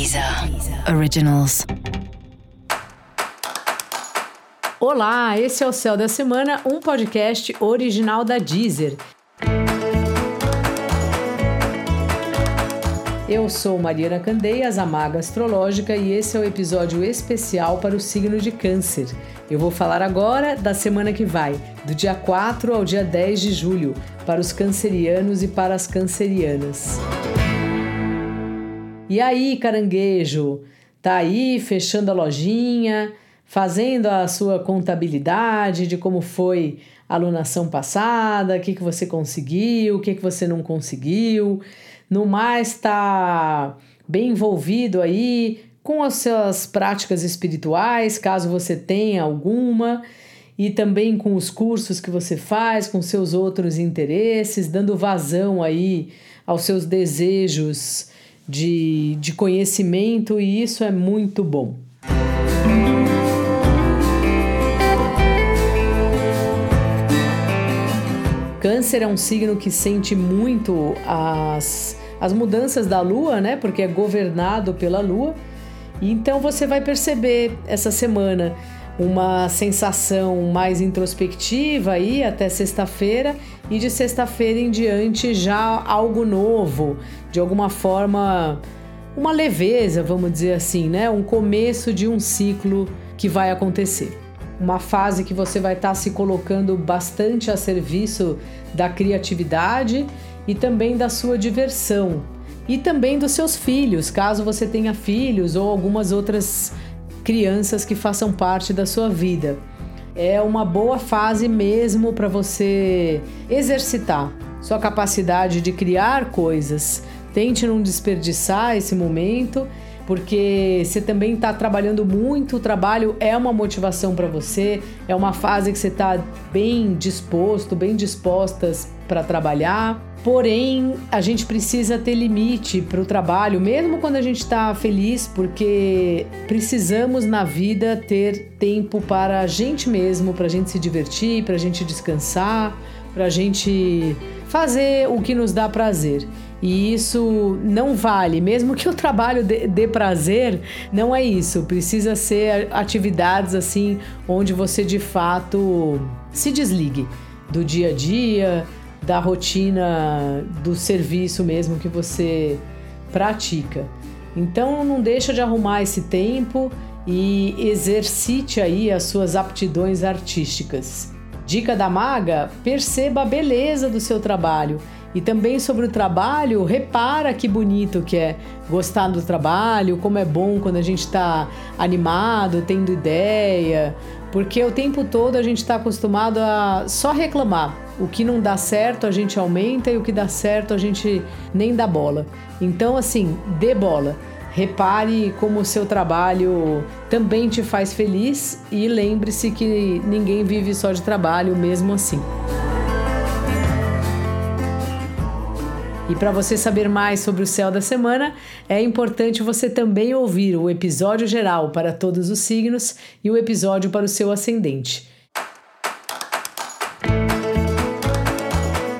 Deezer Originals. Olá, esse é o Céu da Semana, um podcast original da Deezer. Eu sou Mariana Candeias, a Maga Astrológica, e esse é o episódio especial para o signo de Câncer. Eu vou falar agora da semana que vai, do dia 4 ao dia 10 de julho, para os cancerianos e para as cancerianas. E aí, caranguejo? Tá aí fechando a lojinha, fazendo a sua contabilidade de como foi a alunação passada, o que, que você conseguiu, o que, que você não conseguiu no mais está bem envolvido aí com as suas práticas espirituais, caso você tenha alguma, e também com os cursos que você faz, com seus outros interesses, dando vazão aí aos seus desejos de, de conhecimento, e isso é muito bom. Câncer é um signo que sente muito as as mudanças da lua, né? Porque é governado pela lua. Então você vai perceber essa semana uma sensação mais introspectiva aí até sexta-feira e de sexta-feira em diante já algo novo, de alguma forma uma leveza, vamos dizer assim, né? Um começo de um ciclo que vai acontecer. Uma fase que você vai estar tá se colocando bastante a serviço da criatividade e também da sua diversão e também dos seus filhos, caso você tenha filhos ou algumas outras crianças que façam parte da sua vida. É uma boa fase mesmo para você exercitar sua capacidade de criar coisas. Tente não desperdiçar esse momento porque você também está trabalhando muito, o trabalho é uma motivação para você, é uma fase que você está bem disposto, bem dispostas para trabalhar. Porém, a gente precisa ter limite para o trabalho, mesmo quando a gente está feliz, porque precisamos na vida ter tempo para a gente mesmo, para a gente se divertir, para a gente descansar, para a gente fazer o que nos dá prazer. E isso não vale, mesmo que o trabalho dê, dê prazer, não é isso. Precisa ser atividades assim onde você de fato se desligue do dia a dia, da rotina do serviço mesmo que você pratica. Então não deixa de arrumar esse tempo e exercite aí as suas aptidões artísticas. Dica da maga: perceba a beleza do seu trabalho. E também sobre o trabalho, repara que bonito que é gostar do trabalho, como é bom quando a gente está animado, tendo ideia, porque o tempo todo a gente está acostumado a só reclamar. O que não dá certo a gente aumenta e o que dá certo a gente nem dá bola. Então, assim, dê bola. Repare como o seu trabalho também te faz feliz e lembre-se que ninguém vive só de trabalho mesmo assim. E para você saber mais sobre o céu da semana, é importante você também ouvir o episódio geral para todos os signos e o episódio para o seu ascendente.